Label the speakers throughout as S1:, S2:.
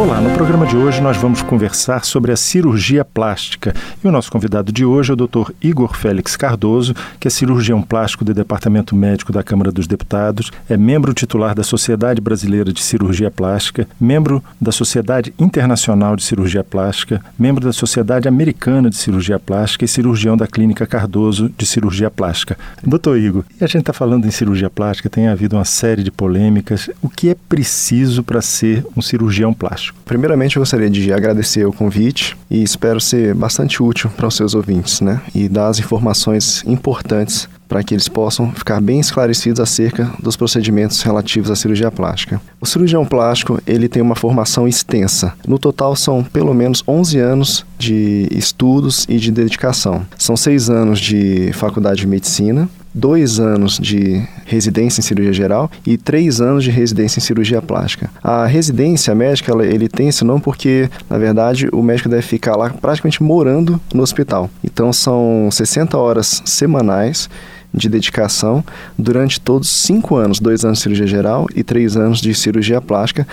S1: Olá, no programa de hoje nós vamos conversar sobre a cirurgia plástica. E o nosso convidado de hoje é o Dr. Igor Félix Cardoso, que é cirurgião plástico do Departamento Médico da Câmara dos Deputados, é membro titular da Sociedade Brasileira de Cirurgia Plástica, membro da Sociedade Internacional de Cirurgia Plástica, membro da Sociedade Americana de Cirurgia Plástica e cirurgião da Clínica Cardoso de Cirurgia Plástica. Doutor Igor, e a gente está falando em cirurgia plástica, tem havido uma série de polêmicas. O que é preciso para ser um cirurgião plástico?
S2: Primeiramente, eu gostaria de agradecer o convite e espero ser bastante útil para os seus ouvintes, né? E dar as informações importantes para que eles possam ficar bem esclarecidos acerca dos procedimentos relativos à cirurgia plástica. O cirurgião plástico, ele tem uma formação extensa. No total são pelo menos 11 anos de estudos e de dedicação. São seis anos de faculdade de medicina, dois anos de residência em cirurgia geral e três anos de residência em cirurgia plástica. A residência médica, ele tem esse nome porque, na verdade, o médico deve ficar lá praticamente morando no hospital. Então, são 60 horas semanais de dedicação durante todos cinco anos, dois anos de cirurgia geral e três anos de cirurgia plástica,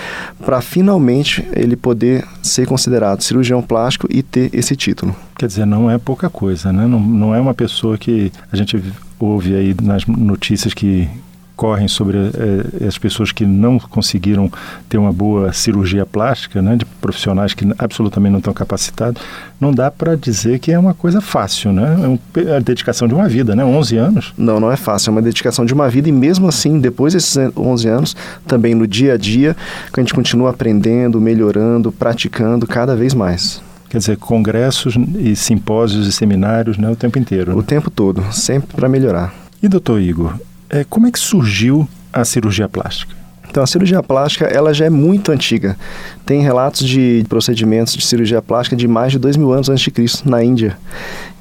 S2: para finalmente ele poder ser considerado cirurgião plástico e ter esse título.
S1: Quer dizer, não é pouca coisa, né? Não, não é uma pessoa que a gente ouve aí nas notícias que correm sobre eh, as pessoas que não conseguiram ter uma boa cirurgia plástica, né, de profissionais que absolutamente não estão capacitados, não dá para dizer que é uma coisa fácil, né? É, um, é a dedicação de uma vida, né? 11 anos.
S2: Não, não é fácil, é uma dedicação de uma vida e mesmo assim, depois desses 11 anos, também no dia a dia, a gente continua aprendendo, melhorando, praticando cada vez mais.
S1: Quer dizer, congressos e simpósios e seminários né, o tempo inteiro.
S2: Né? O tempo todo, sempre para melhorar.
S1: E doutor Igor, é, como é que surgiu a cirurgia plástica?
S2: Então, a cirurgia plástica ela já é muito antiga. Tem relatos de procedimentos de cirurgia plástica de mais de dois mil anos antes de Cristo na Índia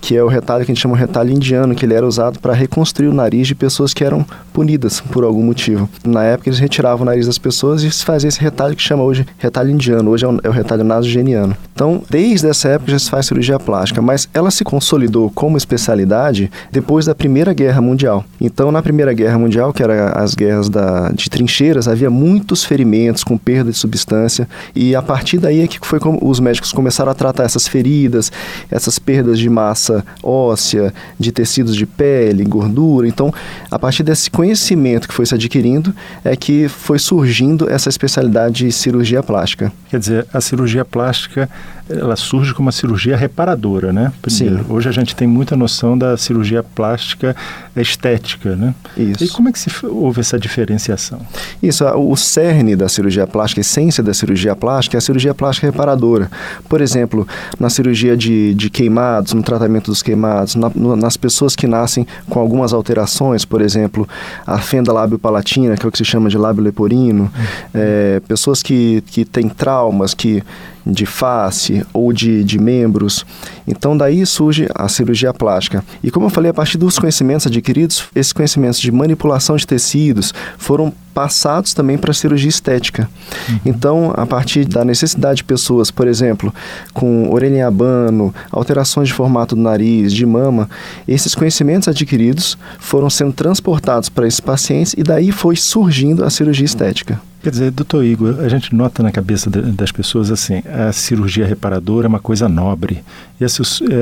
S2: que é o retalho que a gente chama de retalho indiano, que ele era usado para reconstruir o nariz de pessoas que eram punidas por algum motivo. Na época eles retiravam o nariz das pessoas e se fazia esse retalho que chama hoje retalho indiano, hoje é o, é o retalho nasogeniano. Então, desde essa época já se faz cirurgia plástica, mas ela se consolidou como especialidade depois da Primeira Guerra Mundial. Então, na Primeira Guerra Mundial, que era as guerras da, de trincheiras, havia muitos ferimentos com perda de substância e a partir daí é que foi como os médicos começaram a tratar essas feridas, essas perdas de massa massa óssea, de tecidos de pele, gordura. Então, a partir desse conhecimento que foi se adquirindo, é que foi surgindo essa especialidade de cirurgia plástica.
S1: Quer dizer, a cirurgia plástica ela surge como uma cirurgia reparadora, né?
S2: Primeiro. Sim.
S1: Hoje a gente tem muita noção da cirurgia plástica estética, né?
S2: Isso.
S1: E como é que se houve essa diferenciação?
S2: Isso, o cerne da cirurgia plástica, a essência da cirurgia plástica é a cirurgia plástica reparadora. Por exemplo, na cirurgia de, de queimados, no tratamento dos queimados, na, no, nas pessoas que nascem com algumas alterações, por exemplo, a fenda lábio-palatina, que é o que se chama de lábio leporino, uhum. é, pessoas que, que têm traumas, que de face ou de, de membros. Então, daí surge a cirurgia plástica. E como eu falei, a partir dos conhecimentos adquiridos, esses conhecimentos de manipulação de tecidos foram passados também para a cirurgia estética. Uhum. Então, a partir da necessidade de pessoas, por exemplo, com orelha em abano, alterações de formato do nariz, de mama, esses conhecimentos adquiridos foram sendo transportados para esses pacientes e daí foi surgindo a cirurgia estética.
S1: Quer dizer, doutor Igor, a gente nota na cabeça das pessoas assim, a cirurgia reparadora é uma coisa nobre e a,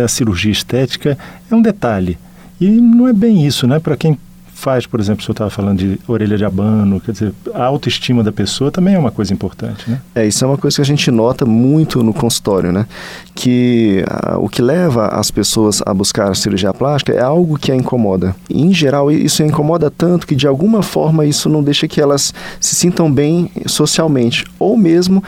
S1: a cirurgia estética é um detalhe. E não é bem isso, né? Para quem faz, por exemplo, o senhor estava falando de orelha de abano, quer dizer, a autoestima da pessoa também é uma coisa importante, né?
S2: É, isso é uma coisa que a gente nota muito no consultório, né? Que a, o que leva as pessoas a buscar a cirurgia plástica é algo que a incomoda. E, em geral, isso incomoda tanto que, de alguma forma, isso não deixa que elas se sintam bem socialmente, ou mesmo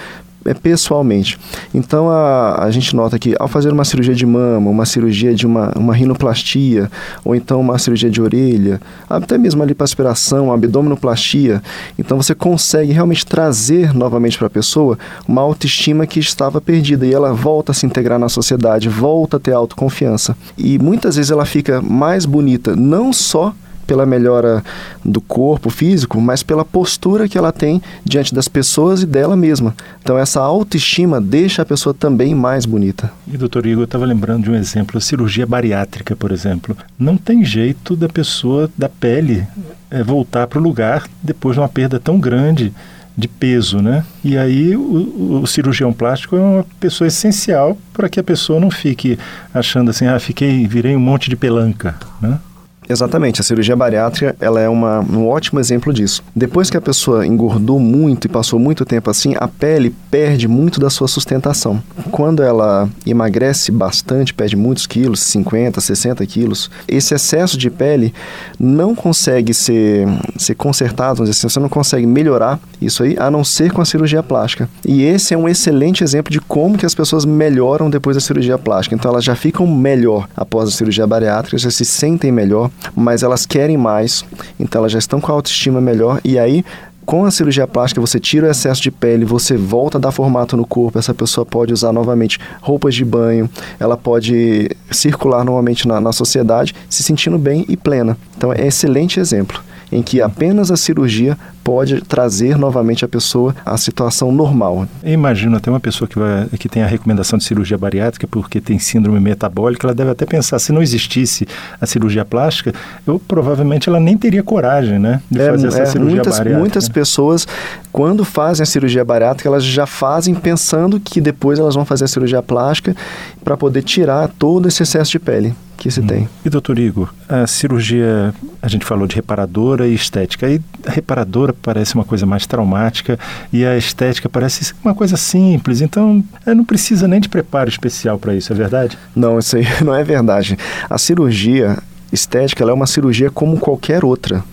S2: é, pessoalmente. Então a, a gente nota que ao fazer uma cirurgia de mama, uma cirurgia de uma, uma rinoplastia, ou então uma cirurgia de orelha, até mesmo a lipoaspiração, a abdominoplastia, então você consegue realmente trazer novamente para a pessoa uma autoestima que estava perdida e ela volta a se integrar na sociedade, volta a ter autoconfiança. E muitas vezes ela fica mais bonita, não só pela melhora do corpo físico, mas pela postura que ela tem diante das pessoas e dela mesma. Então essa autoestima deixa a pessoa também mais bonita.
S1: E doutor Igor, eu estava lembrando de um exemplo, a cirurgia bariátrica, por exemplo. Não tem jeito da pessoa da pele é, voltar para o lugar depois de uma perda tão grande de peso, né? E aí o, o, cirurgião plástico é uma pessoa essencial para que a pessoa não fique achando assim, ah, fiquei, virei um monte de pelanca, né?
S2: Exatamente, a cirurgia bariátrica ela é uma, um ótimo exemplo disso. Depois que a pessoa engordou muito e passou muito tempo assim, a pele perde muito da sua sustentação. Quando ela emagrece bastante, perde muitos quilos, 50, 60 quilos, esse excesso de pele não consegue ser, ser consertado, vamos dizer assim, você não consegue melhorar isso aí, a não ser com a cirurgia plástica. E esse é um excelente exemplo de como que as pessoas melhoram depois da cirurgia plástica. Então elas já ficam melhor após a cirurgia bariátrica, já se sentem melhor, mas elas querem mais, então elas já estão com a autoestima melhor e aí com a cirurgia plástica, você tira o excesso de pele, você volta a dar formato no corpo, essa pessoa pode usar novamente roupas de banho, ela pode circular normalmente na, na sociedade, se sentindo bem e plena. Então, é excelente exemplo em que apenas a cirurgia pode trazer novamente a pessoa à situação normal.
S1: Eu imagino até uma pessoa que, vai, que tem a recomendação de cirurgia bariátrica porque tem síndrome metabólica, ela deve até pensar, se não existisse a cirurgia plástica, eu provavelmente ela nem teria coragem, né, de é, fazer essa é, cirurgia
S2: muitas,
S1: bariátrica.
S2: Muitas pessoas, quando fazem a cirurgia bariátrica, elas já fazem pensando que depois elas vão fazer a cirurgia plástica para poder tirar todo esse excesso de pele que se hum. tem.
S1: E doutor Igor, a cirurgia, a gente falou de reparadora e estética, e reparadora parece uma coisa mais traumática e a estética parece uma coisa simples, então é, não precisa nem de preparo especial para isso, é verdade?
S2: Não, isso aí não é verdade. A cirurgia estética é uma cirurgia como qualquer outra.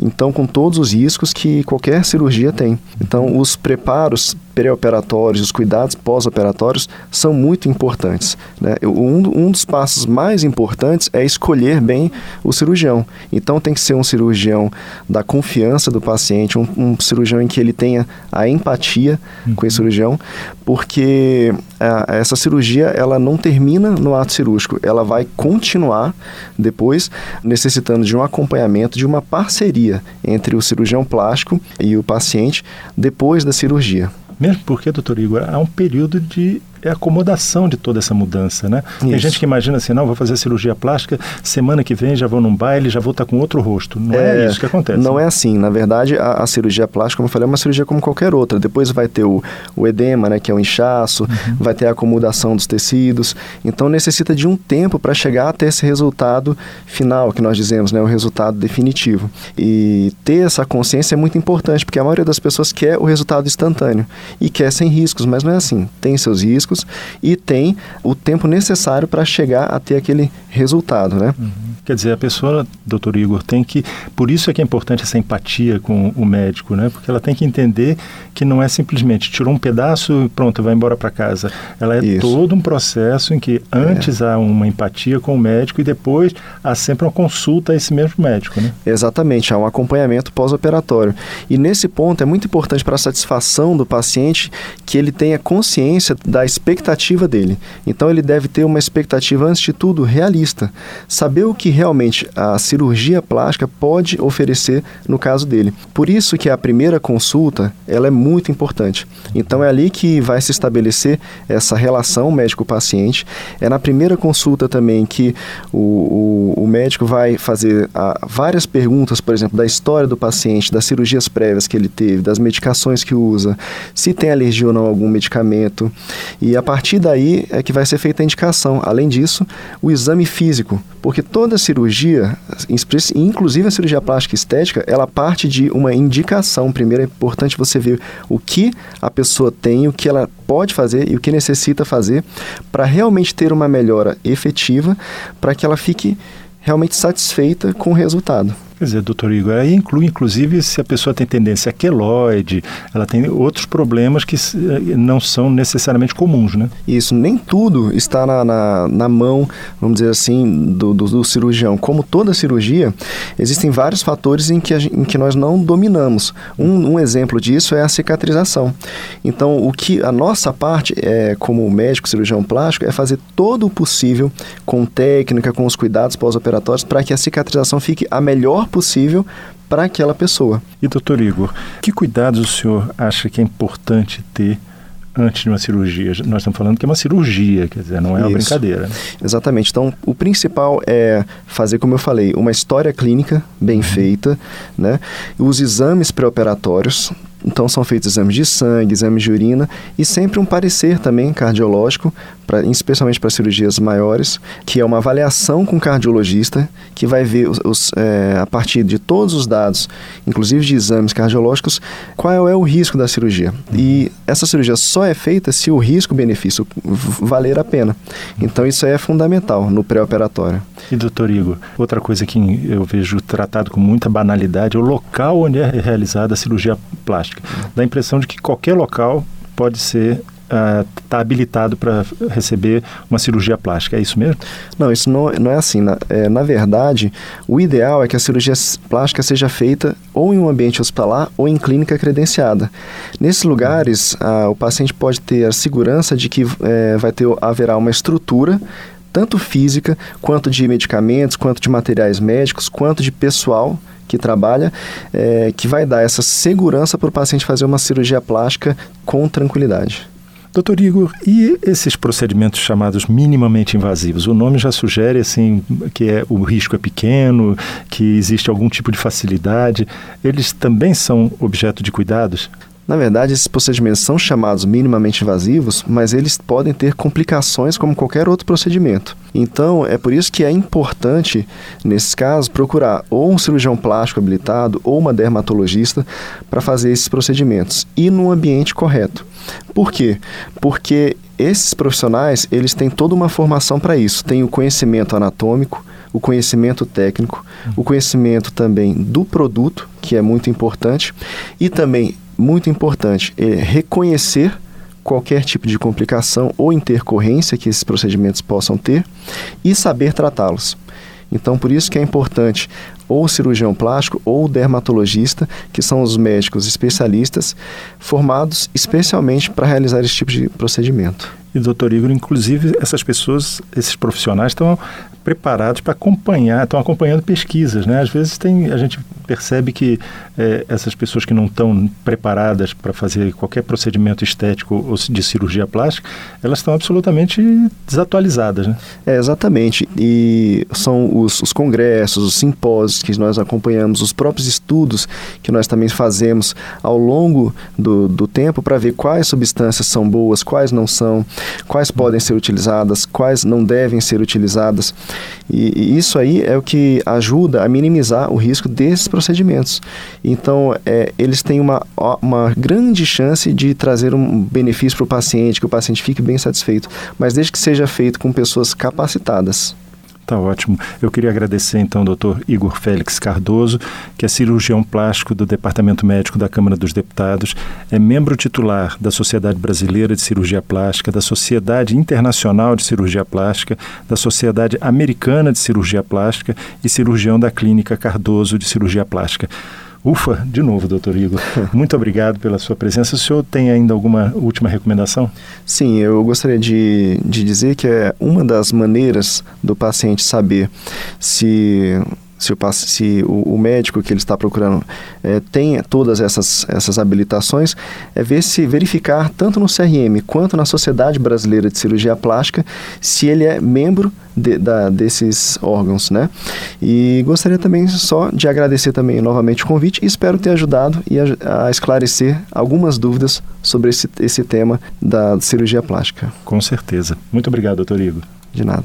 S2: Então, com todos os riscos que qualquer cirurgia tem. Então, os preparos pré-operatórios, os cuidados pós-operatórios são muito importantes. Né? Um, um dos passos mais importantes é escolher bem o cirurgião. Então, tem que ser um cirurgião da confiança do paciente, um, um cirurgião em que ele tenha a empatia uhum. com esse cirurgião, porque a, essa cirurgia ela não termina no ato cirúrgico, ela vai continuar depois necessitando de um acompanhamento, de uma parceria entre o cirurgião plástico e o paciente depois da cirurgia.
S1: Mesmo porque, doutor Igor, há um período de é acomodação de toda essa mudança, né? Isso. Tem gente que imagina assim, não, vou fazer cirurgia plástica, semana que vem já vou num baile, já vou estar com outro rosto. Não é, é isso que acontece.
S2: Não né? é assim. Na verdade, a, a, cirurgia plástica, como eu falei, é uma cirurgia como qualquer outra. Depois vai ter o, o edema, né, que é o inchaço, uhum. vai ter a acomodação dos tecidos. Então necessita de um tempo para chegar até esse resultado final, que nós dizemos, né, o resultado definitivo. E ter essa consciência é muito importante, porque a maioria das pessoas quer o resultado instantâneo e quer sem riscos, mas não é assim. Tem seus riscos riscos e tem o tempo necessário para chegar a ter aquele resultado, né? Uhum.
S1: Quer dizer, a pessoa, doutor Igor, tem que. Por isso é que é importante essa empatia com o médico, né? Porque ela tem que entender que não é simplesmente tirou um pedaço e pronto, vai embora para casa. Ela é isso. todo um processo em que antes é. há uma empatia com o médico e depois há sempre uma consulta a esse mesmo médico, né?
S2: Exatamente, há um acompanhamento pós-operatório. E nesse ponto é muito importante para a satisfação do paciente que ele tenha consciência da expectativa dele. Então ele deve ter uma expectativa, antes de tudo, realista. Saber o que realmente a cirurgia plástica pode oferecer no caso dele. Por isso que a primeira consulta ela é muito importante. Então é ali que vai se estabelecer essa relação médico-paciente. É na primeira consulta também que o, o, o médico vai fazer a, várias perguntas, por exemplo, da história do paciente, das cirurgias prévias que ele teve, das medicações que usa, se tem alergia ou não a algum medicamento. E a partir daí é que vai ser feita a indicação. Além disso, o exame físico, porque toda cirurgia, inclusive a cirurgia plástica estética, ela parte de uma indicação. Primeiro é importante você ver o que a pessoa tem, o que ela pode fazer e o que necessita fazer para realmente ter uma melhora efetiva, para que ela fique realmente satisfeita com o resultado.
S1: Quer dizer, doutor Igor, aí inclui inclusive se a pessoa tem tendência a queloide, ela tem outros problemas que eh, não são necessariamente comuns, né?
S2: Isso, nem tudo está na, na, na mão, vamos dizer assim, do, do, do, cirurgião. Como toda cirurgia, existem vários fatores em que, a, em que nós não dominamos. Um, um exemplo disso é a cicatrização. Então, o que a nossa parte, é, como médico cirurgião plástico, é fazer todo o possível com técnica, com os cuidados pós-operatórios, para que a cicatrização fique a melhor possível para aquela pessoa.
S1: E doutor Igor, que cuidados o senhor acha que é importante ter antes de uma cirurgia. Nós estamos falando que é uma cirurgia, quer dizer, não é uma brincadeira. Né?
S2: Exatamente. Então, o principal é fazer, como eu falei, uma história clínica bem uhum. feita, né? Os exames pré-operatórios, então são feitos exames de sangue, exames de urina e sempre um parecer também cardiológico, pra, especialmente para cirurgias maiores, que é uma avaliação com o cardiologista que vai ver os, os é, a partir de todos os dados, inclusive de exames cardiológicos, qual é o risco da cirurgia. E essa cirurgia só é feita se o risco-benefício valer a pena. Então isso é fundamental no pré-operatório.
S1: E doutor Igor, outra coisa que eu vejo tratado com muita banalidade é o local onde é realizada a cirurgia plástica Dá a impressão de que qualquer local pode ser está uh, habilitado para receber uma cirurgia plástica. É isso mesmo?
S2: Não, isso não, não é assim. Na, é, na verdade, o ideal é que a cirurgia plástica seja feita ou em um ambiente hospitalar ou em clínica credenciada. Nesses lugares, o paciente pode ter a segurança de que é, vai ter, haverá uma estrutura tanto física, quanto de medicamentos, quanto de materiais médicos, quanto de pessoal que trabalha, é, que vai dar essa segurança para o paciente fazer uma cirurgia plástica com tranquilidade.
S1: Doutor Igor, e esses procedimentos chamados minimamente invasivos? O nome já sugere assim que é, o risco é pequeno, que existe algum tipo de facilidade. Eles também são objeto de cuidados?
S2: Na verdade, esses procedimentos são chamados minimamente invasivos, mas eles podem ter complicações como qualquer outro procedimento. Então, é por isso que é importante, nesses casos, procurar ou um cirurgião plástico habilitado ou uma dermatologista para fazer esses procedimentos e no ambiente correto. Por quê? Porque esses profissionais, eles têm toda uma formação para isso. Tem o conhecimento anatômico, o conhecimento técnico, o conhecimento também do produto, que é muito importante, e também muito importante é reconhecer qualquer tipo de complicação ou intercorrência que esses procedimentos possam ter e saber tratá-los. Então, por isso que é importante ou cirurgião plástico ou dermatologista, que são os médicos especialistas formados especialmente para realizar esse tipo de procedimento.
S1: E, doutor Igor, inclusive, essas pessoas, esses profissionais estão preparados para acompanhar, estão acompanhando pesquisas, né? Às vezes tem, a gente percebe que é, essas pessoas que não estão preparadas para fazer qualquer procedimento estético ou de cirurgia plástica, elas estão absolutamente desatualizadas, né?
S2: É, exatamente. E são os, os congressos, os simpósios que nós acompanhamos, os próprios estudos que nós também fazemos ao longo do, do tempo para ver quais substâncias são boas, quais não são, quais podem ser utilizadas, quais não devem ser utilizadas. E, e isso aí é o que ajuda a minimizar o risco desses procedimentos. Então, é, eles têm uma, uma grande chance de trazer um benefício para o paciente, que o paciente fique bem satisfeito, mas desde que seja feito com pessoas capacitadas.
S1: Tá ótimo. Eu queria agradecer então ao doutor Igor Félix Cardoso, que é cirurgião plástico do Departamento Médico da Câmara dos Deputados, é membro titular da Sociedade Brasileira de Cirurgia Plástica, da Sociedade Internacional de Cirurgia Plástica, da Sociedade Americana de Cirurgia Plástica e cirurgião da Clínica Cardoso de Cirurgia Plástica. Ufa, de novo, doutor Igor. Muito obrigado pela sua presença. O senhor tem ainda alguma última recomendação?
S2: Sim, eu gostaria de, de dizer que é uma das maneiras do paciente saber se se, o, se o, o, médico que ele está procurando é, tem todas essas, essas habilitações, é ver se verificar tanto no CRM quanto na Sociedade Brasileira de Cirurgia Plástica se ele é membro de, da, desses órgãos, né? E gostaria também só de agradecer também novamente o convite e espero ter ajudado e a, a esclarecer algumas dúvidas sobre esse, esse tema da cirurgia plástica.
S1: Com certeza. Muito obrigado, doutor Igor.
S2: De nada.